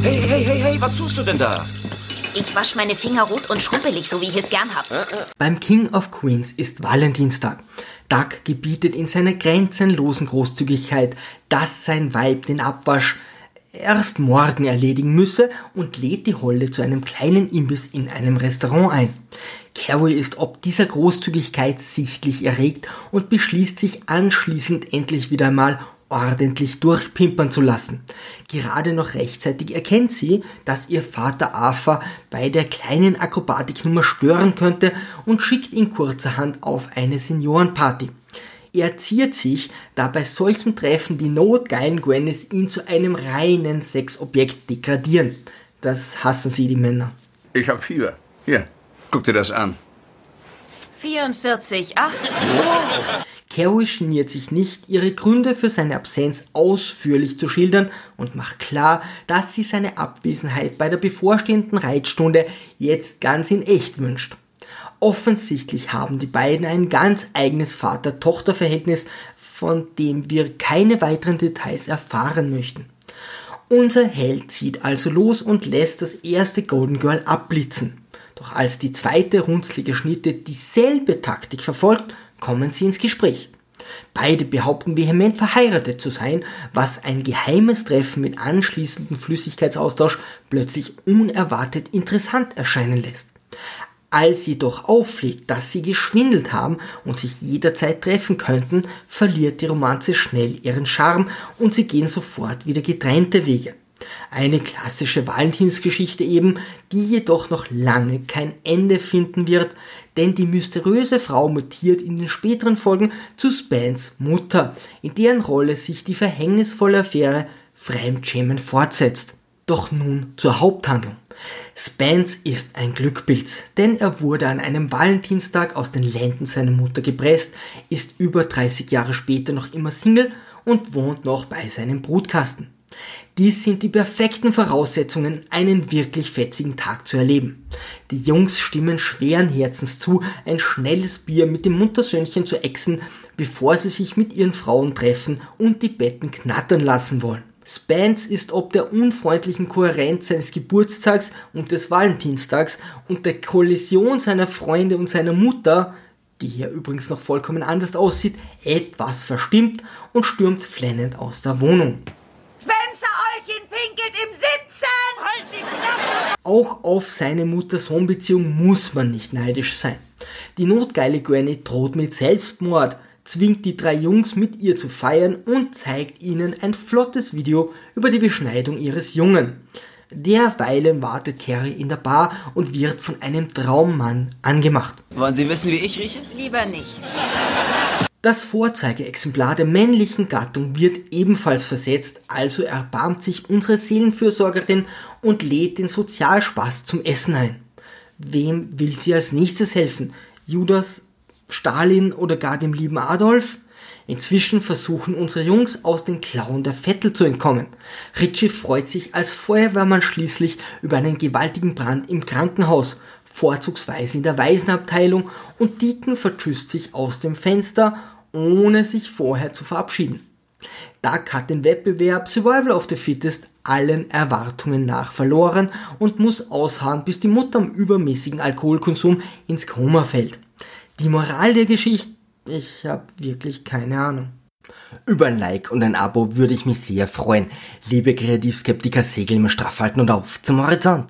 Hey, hey, hey, hey, was tust du denn da? Ich wasche meine Finger rot und schrumpelig, so wie ich es gern hab. Beim King of Queens ist Valentinstag. Doug gebietet in seiner grenzenlosen Großzügigkeit, dass sein Weib den Abwasch erst morgen erledigen müsse und lädt die Holle zu einem kleinen Imbiss in einem Restaurant ein. Carrie ist ob dieser Großzügigkeit sichtlich erregt und beschließt sich anschließend endlich wieder einmal ordentlich durchpimpern zu lassen. Gerade noch rechtzeitig erkennt sie, dass ihr Vater Arthur bei der kleinen Akrobatiknummer stören könnte und schickt ihn kurzerhand auf eine Seniorenparty. Er ziert sich, da bei solchen Treffen die notgeilen Gwennis ihn zu einem reinen Sexobjekt degradieren. Das hassen sie, die Männer. Ich hab Fieber. Hier, guck dir das an. 44, 8. Carrie geniert sich nicht, ihre Gründe für seine Absenz ausführlich zu schildern und macht klar, dass sie seine Abwesenheit bei der bevorstehenden Reitstunde jetzt ganz in echt wünscht. Offensichtlich haben die beiden ein ganz eigenes Vater-Tochter-Verhältnis, von dem wir keine weiteren Details erfahren möchten. Unser Held zieht also los und lässt das erste Golden Girl abblitzen. Doch als die zweite runzlige Schnitte dieselbe Taktik verfolgt, kommen sie ins Gespräch. Beide behaupten vehement verheiratet zu sein, was ein geheimes Treffen mit anschließendem Flüssigkeitsaustausch plötzlich unerwartet interessant erscheinen lässt. Als jedoch auffliegt, dass sie geschwindelt haben und sich jederzeit treffen könnten, verliert die Romanze schnell ihren Charme und sie gehen sofort wieder getrennte Wege. Eine klassische Valentinsgeschichte eben, die jedoch noch lange kein Ende finden wird, denn die mysteriöse Frau mutiert in den späteren Folgen zu Spans Mutter, in deren Rolle sich die verhängnisvolle Affäre Fremdschämen fortsetzt. Doch nun zur Haupthandlung. Spence ist ein Glückpilz, denn er wurde an einem Valentinstag aus den Lenden seiner Mutter gepresst, ist über 30 Jahre später noch immer Single und wohnt noch bei seinem Brutkasten. Dies sind die perfekten Voraussetzungen, einen wirklich fetzigen Tag zu erleben. Die Jungs stimmen schweren Herzens zu, ein schnelles Bier mit dem Muttersöhnchen zu exen, bevor sie sich mit ihren Frauen treffen und die Betten knattern lassen wollen. Spence ist ob der unfreundlichen Kohärenz seines Geburtstags und des Valentinstags und der Kollision seiner Freunde und seiner Mutter, die hier übrigens noch vollkommen anders aussieht, etwas verstimmt und stürmt flennend aus der Wohnung. Pinkelt im Sitzen! Halt die Klappe! Auch auf seine Mutter-Sohn-Beziehung muss man nicht neidisch sein. Die notgeile Granny droht mit Selbstmord, zwingt die drei Jungs mit ihr zu feiern und zeigt ihnen ein flottes Video über die Beschneidung ihres Jungen. Derweilen wartet Carrie in der Bar und wird von einem Traummann angemacht. Wollen Sie wissen, wie ich rieche? Lieber nicht. Das Vorzeigeexemplar der männlichen Gattung wird ebenfalls versetzt, also erbarmt sich unsere Seelenfürsorgerin und lädt den Sozialspaß zum Essen ein. Wem will sie als nächstes helfen? Judas, Stalin oder gar dem lieben Adolf? Inzwischen versuchen unsere Jungs aus den Klauen der Vettel zu entkommen. Richie freut sich als Feuerwehrmann schließlich über einen gewaltigen Brand im Krankenhaus, vorzugsweise in der Waisenabteilung, und Deacon vertschüsst sich aus dem Fenster, ohne sich vorher zu verabschieden. Doug hat den Wettbewerb Survival of the Fittest allen Erwartungen nach verloren und muss ausharren, bis die Mutter am übermäßigen Alkoholkonsum ins Koma fällt. Die Moral der Geschichte, ich habe wirklich keine Ahnung. Über ein Like und ein Abo würde ich mich sehr freuen. Liebe Kreativskeptiker, segeln wir straff halten und auf zum Horizont.